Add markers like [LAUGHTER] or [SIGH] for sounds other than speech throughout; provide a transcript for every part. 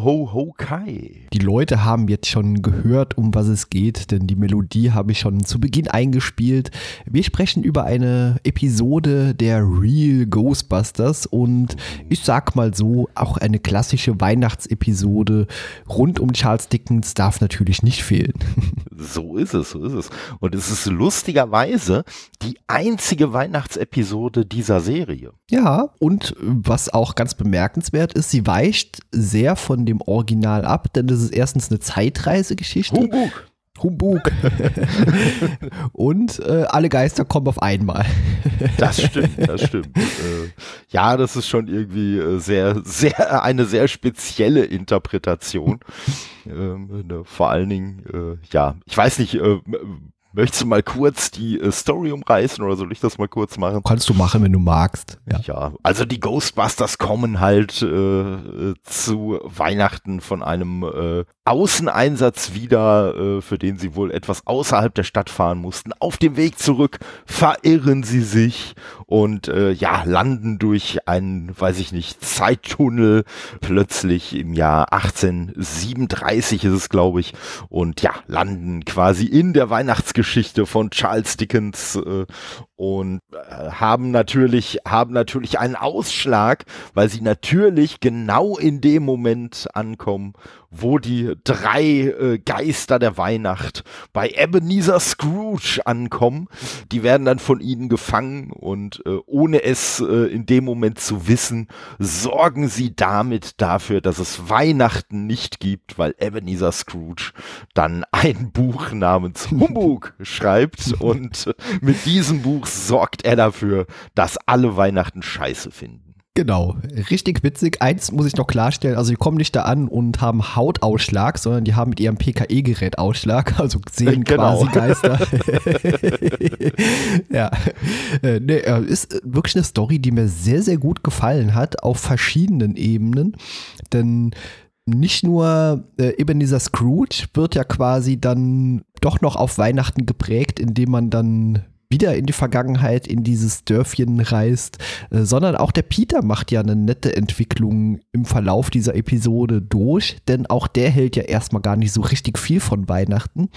Ho, ho, ho, Kai. Die Leute haben jetzt schon gehört, um was es geht, denn die Melodie habe ich schon zu Beginn eingespielt. Wir sprechen über eine Episode der Real Ghostbusters und ich sag mal so, auch eine klassische Weihnachtsepisode rund um Charles Dickens darf natürlich nicht fehlen. [LAUGHS] So ist es, so ist es. Und es ist lustigerweise die einzige Weihnachtsepisode dieser Serie. Ja, und was auch ganz bemerkenswert ist, sie weicht sehr von dem Original ab, denn das ist erstens eine Zeitreisegeschichte. Humbug. Humbug. [LAUGHS] und äh, alle Geister kommen auf einmal. Das stimmt, das stimmt. äh, ja, das ist schon irgendwie äh, sehr, sehr, eine sehr spezielle Interpretation. Ähm, ne, vor allen Dingen, äh, ja, ich weiß nicht, äh, Möchtest du mal kurz die äh, Story umreißen oder soll ich das mal kurz machen? Kannst du machen, wenn du magst. Ja, ja also die Ghostbusters kommen halt äh, zu Weihnachten von einem äh, Außeneinsatz wieder, äh, für den sie wohl etwas außerhalb der Stadt fahren mussten. Auf dem Weg zurück verirren sie sich und äh, ja, landen durch einen, weiß ich nicht, Zeittunnel plötzlich im Jahr 1837 ist es, glaube ich, und ja, landen quasi in der Weihnachtsgeschichte von Charles Dickens äh, und äh, haben natürlich haben natürlich einen Ausschlag, weil sie natürlich genau in dem Moment ankommen, wo die drei äh, Geister der Weihnacht bei Ebenezer Scrooge ankommen. Die werden dann von ihnen gefangen und äh, ohne es äh, in dem Moment zu wissen, sorgen sie damit dafür, dass es Weihnachten nicht gibt, weil Ebenezer Scrooge dann ein [LAUGHS] Buch namens Humbug schreibt und mit diesem Buch sorgt er dafür, dass alle Weihnachten scheiße finden. Genau, richtig witzig. Eins muss ich noch klarstellen, also die kommen nicht da an und haben Hautausschlag, sondern die haben mit ihrem PKE-Gerät Ausschlag, [LAUGHS] also sehen genau. quasi Geister. [LAUGHS] ja, äh, nee, äh, ist wirklich eine Story, die mir sehr, sehr gut gefallen hat, auf verschiedenen Ebenen, denn nicht nur äh, Ebenezer Scrooge wird ja quasi dann doch noch auf Weihnachten geprägt, indem man dann wieder in die Vergangenheit, in dieses Dörfchen reist, äh, sondern auch der Peter macht ja eine nette Entwicklung im Verlauf dieser Episode durch, denn auch der hält ja erstmal gar nicht so richtig viel von Weihnachten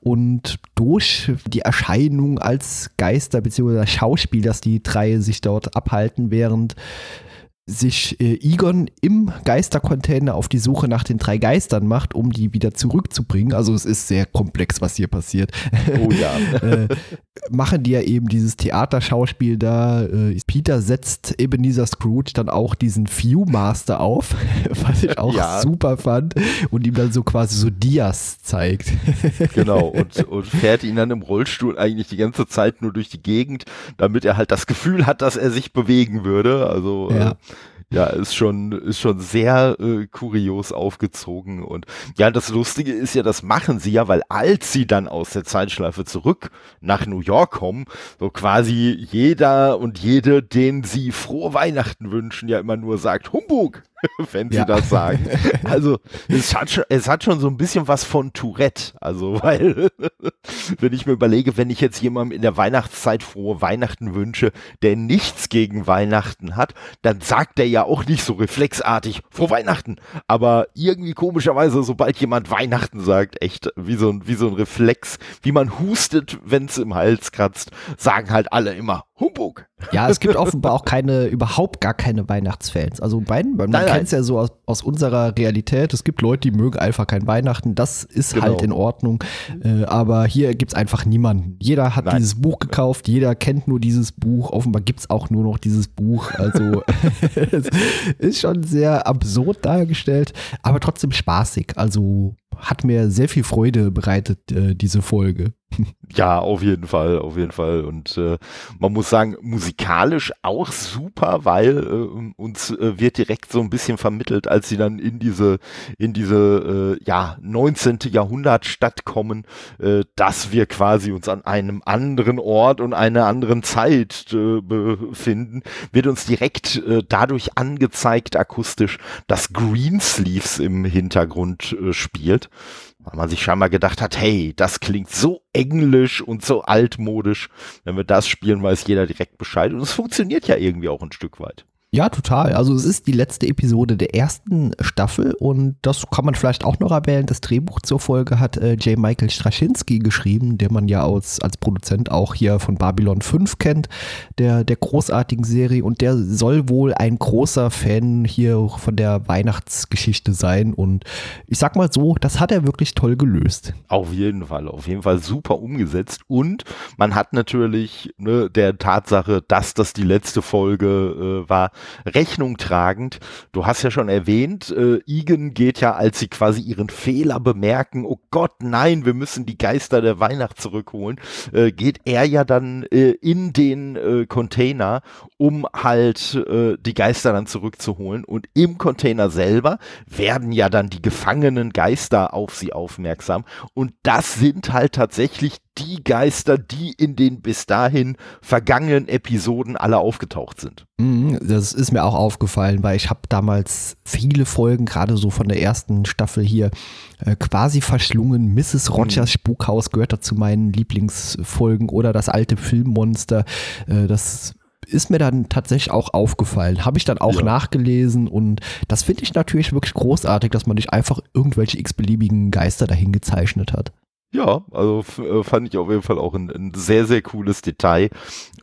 und durch die Erscheinung als Geister bzw. Schauspiel, dass die drei sich dort abhalten, während sich äh, Egon im Geistercontainer auf die Suche nach den drei Geistern macht, um die wieder zurückzubringen. Also es ist sehr komplex, was hier passiert. Oh ja. [LAUGHS] äh, machen die ja eben dieses Theaterschauspiel da. Äh, Peter setzt Ebenezer Scrooge dann auch diesen Viewmaster auf, [LAUGHS] was ich auch ja. super fand, und ihm dann so quasi so Dias zeigt. genau, und, [LAUGHS] und fährt ihn dann im Rollstuhl eigentlich die ganze Zeit nur durch die Gegend, damit er halt das Gefühl hat, dass er sich bewegen würde. Also ja. Äh, ja, ist schon, ist schon sehr äh, kurios aufgezogen. Und ja, das Lustige ist ja, das machen sie ja, weil als sie dann aus der Zeitschleife zurück nach New York kommen, so quasi jeder und jede, den sie frohe Weihnachten wünschen, ja immer nur sagt, Humbug! [LAUGHS] wenn sie ja. das sagen. [LAUGHS] Also es hat, schon, es hat schon so ein bisschen was von Tourette. Also [LAUGHS] weil, wenn ich mir überlege, wenn ich jetzt jemandem in der Weihnachtszeit frohe Weihnachten wünsche, der nichts gegen Weihnachten hat, dann sagt er ja auch nicht so reflexartig frohe Weihnachten. Aber irgendwie komischerweise, sobald jemand Weihnachten sagt, echt wie so ein, wie so ein Reflex, wie man hustet, wenn es im Hals kratzt, sagen halt alle immer Humbug. Ja, es gibt offenbar auch keine, überhaupt gar keine Weihnachtsfans. Also bei, man kennt es ja so aus, aus, unserer Realität. Es gibt Leute, die mögen einfach kein Weihnachten. Das ist genau. halt in Ordnung. Äh, aber hier gibt es einfach niemanden. Jeder hat Nein. dieses Buch gekauft, jeder kennt nur dieses Buch. Offenbar gibt es auch nur noch dieses Buch. Also [LAUGHS] es ist schon sehr absurd dargestellt, aber trotzdem spaßig. Also hat mir sehr viel Freude bereitet, äh, diese Folge. Ja, auf jeden Fall, auf jeden Fall. Und äh, man muss sagen, musikalisch auch super, weil äh, uns äh, wird direkt so ein bisschen vermittelt, als sie dann in diese, in diese äh, ja, 19. Jahrhundert Stadt kommen, äh, dass wir quasi uns an einem anderen Ort und einer anderen Zeit äh, befinden, wird uns direkt äh, dadurch angezeigt, akustisch, dass Greensleeves im Hintergrund äh, spielt weil man sich scheinbar gedacht hat, hey, das klingt so englisch und so altmodisch. Wenn wir das spielen, weiß jeder direkt Bescheid. Und es funktioniert ja irgendwie auch ein Stück weit. Ja, total. Also es ist die letzte Episode der ersten Staffel und das kann man vielleicht auch noch erwähnen. Das Drehbuch zur Folge hat äh, J. Michael Straczynski geschrieben, der man ja als, als Produzent auch hier von Babylon 5 kennt, der, der großartigen Serie und der soll wohl ein großer Fan hier von der Weihnachtsgeschichte sein und ich sag mal so, das hat er wirklich toll gelöst. Auf jeden Fall, auf jeden Fall super umgesetzt und man hat natürlich ne, der Tatsache, dass das die letzte Folge äh, war, Rechnung tragend. Du hast ja schon erwähnt, äh, Igen geht ja, als sie quasi ihren Fehler bemerken, oh Gott, nein, wir müssen die Geister der Weihnacht zurückholen, äh, geht er ja dann äh, in den äh, Container, um halt äh, die Geister dann zurückzuholen. Und im Container selber werden ja dann die gefangenen Geister auf sie aufmerksam. Und das sind halt tatsächlich die Geister, die in den bis dahin vergangenen Episoden alle aufgetaucht sind. Mhm, das ist mir auch aufgefallen, weil ich habe damals viele Folgen, gerade so von der ersten Staffel hier, äh, quasi verschlungen. Mrs. Mhm. Rogers Spukhaus gehört da zu meinen Lieblingsfolgen oder das alte Filmmonster. Äh, das ist mir dann tatsächlich auch aufgefallen. Habe ich dann auch ja. nachgelesen und das finde ich natürlich wirklich großartig, dass man nicht einfach irgendwelche x-beliebigen Geister dahin gezeichnet hat. Ja, also äh, fand ich auf jeden Fall auch ein, ein sehr, sehr cooles Detail.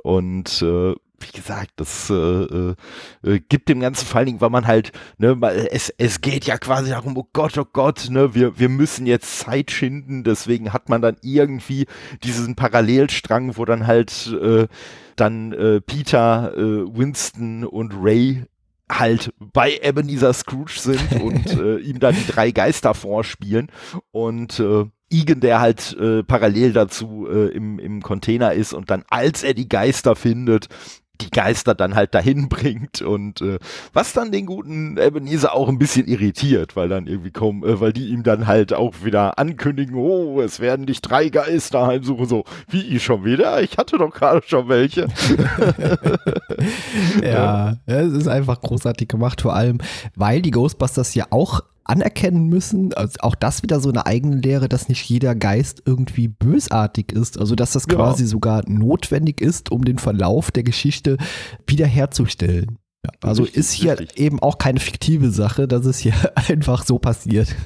Und äh, wie gesagt, das äh, äh, äh, gibt dem Ganzen vor allen Dingen, weil man halt, ne, es, es geht ja quasi darum, oh Gott, oh Gott, ne, wir, wir müssen jetzt Zeit schinden, deswegen hat man dann irgendwie diesen Parallelstrang, wo dann halt äh, dann äh, Peter, äh, Winston und Ray halt bei Ebenezer Scrooge sind [LAUGHS] und äh, ihm dann die drei Geister vorspielen. Und äh, Igen, der halt äh, parallel dazu äh, im, im Container ist und dann, als er die Geister findet, die Geister dann halt dahin [LAUGHS] bringt und äh, was dann den guten Ebenezer auch ein bisschen irritiert, weil dann irgendwie kommen, äh, weil die ihm dann halt auch wieder ankündigen, oh, es werden dich drei Geister heimsuchen, so, wie ich schon wieder? Ich hatte doch gerade schon welche. [LAUGHS] ja, es ist einfach großartig gemacht, vor allem, weil die Ghostbusters ja auch anerkennen müssen, also auch das wieder so eine eigene Lehre, dass nicht jeder Geist irgendwie bösartig ist, also dass das ja. quasi sogar notwendig ist, um den Verlauf der Geschichte wiederherzustellen. Ja, also richtig, ist hier richtig. eben auch keine fiktive Sache, dass es hier [LAUGHS] einfach so passiert. [LAUGHS]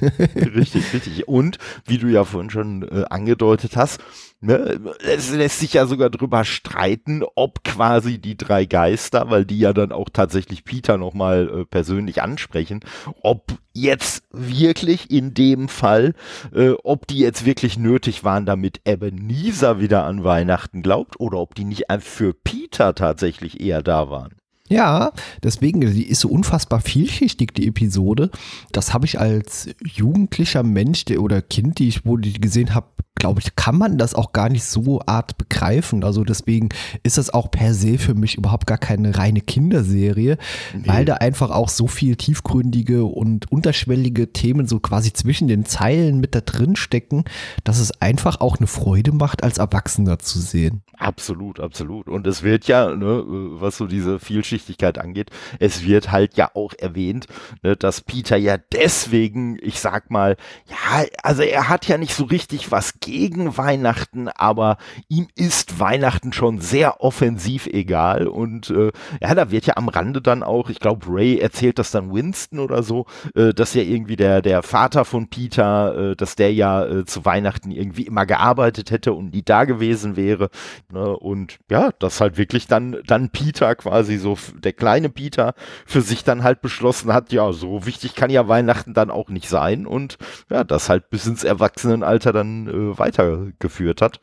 richtig, richtig. Und wie du ja vorhin schon äh, angedeutet hast, Ne? Es lässt sich ja sogar drüber streiten, ob quasi die drei Geister, weil die ja dann auch tatsächlich Peter nochmal äh, persönlich ansprechen, ob jetzt wirklich in dem Fall, äh, ob die jetzt wirklich nötig waren, damit Ebenezer wieder an Weihnachten glaubt oder ob die nicht für Peter tatsächlich eher da waren. Ja, deswegen, die ist so unfassbar vielschichtig, die Episode. Das habe ich als jugendlicher Mensch der, oder Kind, die ich, wo die gesehen habe, glaube ich, kann man das auch gar nicht so art begreifen. Also deswegen ist das auch per se für mich überhaupt gar keine reine Kinderserie, nee. weil da einfach auch so viel tiefgründige und unterschwellige Themen so quasi zwischen den Zeilen mit da drin stecken, dass es einfach auch eine Freude macht, als Erwachsener zu sehen. Absolut, absolut. Und es wird ja, ne, was so diese Vielschichtigkeit angeht, es wird halt ja auch erwähnt, ne, dass Peter ja deswegen, ich sag mal, ja, also er hat ja nicht so richtig was gegen Weihnachten, aber ihm ist Weihnachten schon sehr offensiv egal. Und äh, ja, da wird ja am Rande dann auch, ich glaube, Ray erzählt das dann Winston oder so, äh, dass ja irgendwie der, der Vater von Peter, äh, dass der ja äh, zu Weihnachten irgendwie immer gearbeitet hätte und nie da gewesen wäre. Ne? Und ja, dass halt wirklich dann, dann Peter quasi so, der kleine Peter für sich dann halt beschlossen hat, ja, so wichtig kann ja Weihnachten dann auch nicht sein. Und ja, das halt bis ins Erwachsenenalter dann äh, weitergeführt hat.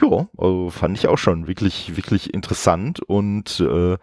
Ja, also fand ich auch schon wirklich, wirklich interessant und äh,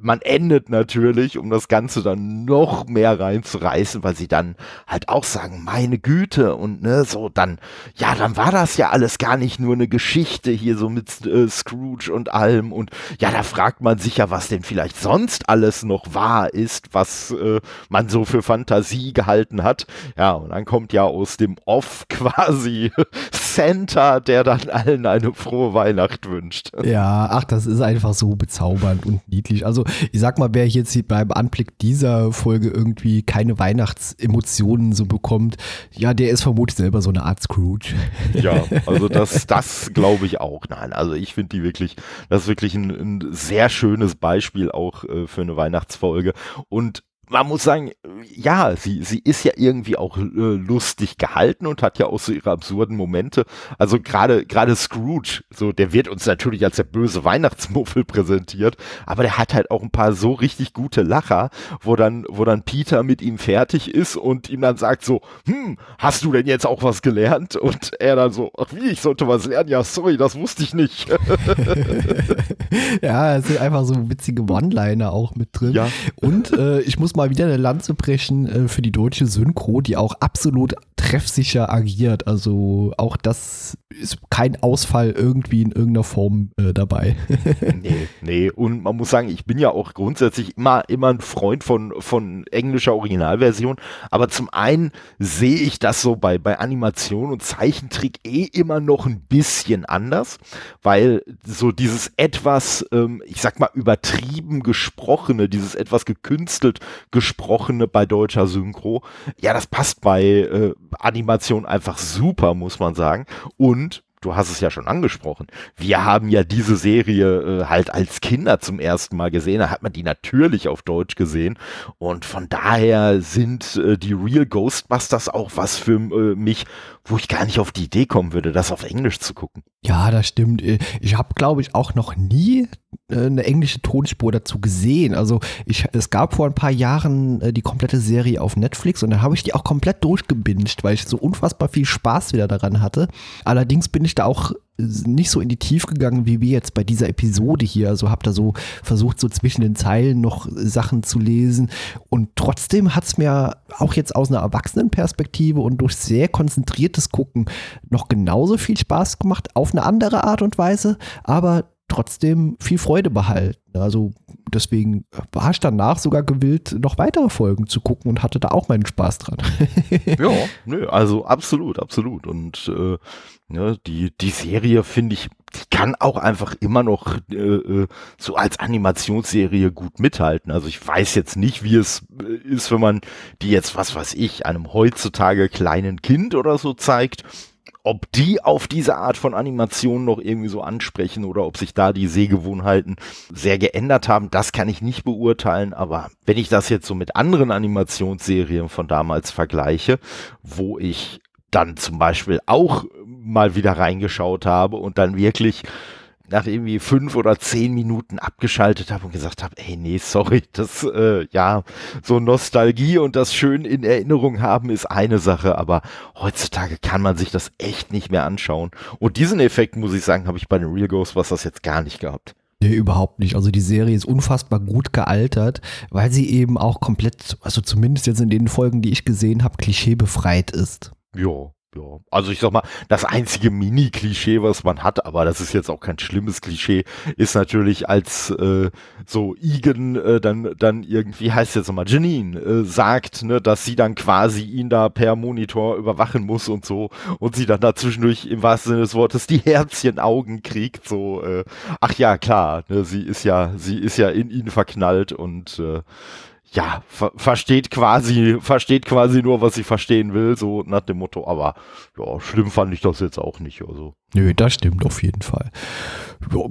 man endet natürlich, um das Ganze dann noch mehr reinzureißen, weil sie dann halt auch sagen, meine Güte und ne, so dann, ja, dann war das ja alles gar nicht nur eine Geschichte hier so mit äh, Scrooge und allem und ja, da fragt man sich ja, was denn vielleicht sonst alles noch wahr ist, was äh, man so für Fantasie gehalten hat. Ja, und dann kommt ja aus dem Off [LAUGHS] quasi Santa, der dann allen ein eine frohe Weihnacht wünscht. Ja, ach, das ist einfach so bezaubernd und niedlich. Also ich sag mal, wer jetzt beim Anblick dieser Folge irgendwie keine Weihnachtsemotionen so bekommt, ja, der ist vermutlich selber so eine Art Scrooge. Ja, [LAUGHS] also das, das glaube ich auch. Nein, also ich finde die wirklich, das ist wirklich ein, ein sehr schönes Beispiel auch äh, für eine Weihnachtsfolge. Und man muss sagen, ja, sie, sie ist ja irgendwie auch äh, lustig gehalten und hat ja auch so ihre absurden Momente. Also gerade gerade Scrooge, so der wird uns natürlich als der böse Weihnachtsmuffel präsentiert, aber der hat halt auch ein paar so richtig gute Lacher, wo dann wo dann Peter mit ihm fertig ist und ihm dann sagt so, hm, hast du denn jetzt auch was gelernt? Und er dann so, ach wie, ich sollte was lernen? Ja, sorry, das wusste ich nicht. [LAUGHS] ja, es sind einfach so witzige One-Liner auch mit drin. Ja. Und äh, ich muss mal mal wieder eine Lanze brechen äh, für die deutsche Synchro, die auch absolut treffsicher agiert. Also auch das ist kein Ausfall irgendwie in irgendeiner Form äh, dabei. [LAUGHS] nee, nee. Und man muss sagen, ich bin ja auch grundsätzlich immer, immer ein Freund von, von englischer Originalversion. Aber zum einen sehe ich das so bei, bei Animation und Zeichentrick eh immer noch ein bisschen anders, weil so dieses etwas, ähm, ich sag mal, übertrieben gesprochene, dieses etwas gekünstelt gesprochene bei deutscher Synchro, ja, das passt bei äh, Animation einfach super, muss man sagen. Und du hast es ja schon angesprochen. Wir haben ja diese Serie äh, halt als Kinder zum ersten Mal gesehen. Da hat man die natürlich auf Deutsch gesehen. Und von daher sind äh, die Real Ghostbusters auch was für äh, mich, wo ich gar nicht auf die Idee kommen würde, das auf Englisch zu gucken. Ja, das stimmt. Äh, ich habe, glaube ich, auch noch nie äh, eine englische Tonspur dazu gesehen. Also ich, es gab vor ein paar Jahren äh, die komplette Serie auf Netflix und dann habe ich die auch komplett durchgebinged, weil ich so unfassbar viel Spaß wieder daran hatte. Allerdings bin ich da auch nicht so in die Tiefe gegangen wie wir jetzt bei dieser Episode hier. Also habe da so versucht, so zwischen den Zeilen noch Sachen zu lesen. Und trotzdem hat es mir auch jetzt aus einer Erwachsenenperspektive und durch sehr konzentriertes Gucken noch genauso viel Spaß gemacht, auf eine andere Art und Weise. Aber trotzdem viel Freude behalten. Also deswegen war ich danach sogar gewillt, noch weitere Folgen zu gucken und hatte da auch meinen Spaß dran. [LAUGHS] ja, nö, also absolut, absolut. Und äh, ne, die, die Serie finde ich, die kann auch einfach immer noch äh, äh, so als Animationsserie gut mithalten. Also ich weiß jetzt nicht, wie es äh, ist, wenn man die jetzt, was weiß ich, einem heutzutage kleinen Kind oder so zeigt ob die auf diese Art von Animation noch irgendwie so ansprechen oder ob sich da die Sehgewohnheiten sehr geändert haben, das kann ich nicht beurteilen. Aber wenn ich das jetzt so mit anderen Animationsserien von damals vergleiche, wo ich dann zum Beispiel auch mal wieder reingeschaut habe und dann wirklich nach irgendwie fünf oder zehn Minuten abgeschaltet habe und gesagt habe, ey, nee, sorry, das, äh, ja, so Nostalgie und das schön in Erinnerung haben ist eine Sache, aber heutzutage kann man sich das echt nicht mehr anschauen. Und diesen Effekt, muss ich sagen, habe ich bei den Real Ghostbusters jetzt gar nicht gehabt. Nee, überhaupt nicht. Also die Serie ist unfassbar gut gealtert, weil sie eben auch komplett, also zumindest jetzt in den Folgen, die ich gesehen habe, klischeebefreit ist. Ja, ja, also ich sag mal, das einzige Mini-Klischee, was man hat, aber das ist jetzt auch kein schlimmes Klischee, ist natürlich als äh, so Igen äh, dann dann irgendwie heißt jetzt nochmal Janine äh, sagt, ne, dass sie dann quasi ihn da per Monitor überwachen muss und so und sie dann dazwischendurch im wahrsten Sinne des Wortes die Herzchenaugen kriegt, so äh, ach ja klar, ne, sie ist ja sie ist ja in ihn verknallt und äh, ja, ver versteht quasi, versteht quasi nur, was sie verstehen will, so nach dem Motto, aber ja, schlimm fand ich das jetzt auch nicht, also. Nö, das stimmt auf jeden Fall.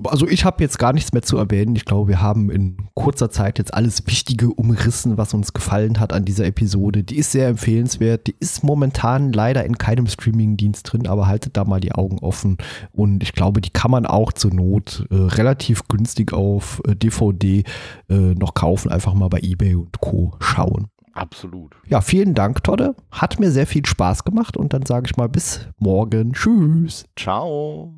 Also ich habe jetzt gar nichts mehr zu erwähnen. Ich glaube, wir haben in kurzer Zeit jetzt alles Wichtige umrissen, was uns gefallen hat an dieser Episode. Die ist sehr empfehlenswert. Die ist momentan leider in keinem Streaming-Dienst drin, aber haltet da mal die Augen offen. Und ich glaube, die kann man auch zur Not äh, relativ günstig auf äh, DVD äh, noch kaufen. Einfach mal bei eBay und Co. schauen. Absolut. Ja, vielen Dank, Todde. Hat mir sehr viel Spaß gemacht und dann sage ich mal bis morgen. Tschüss. Ciao.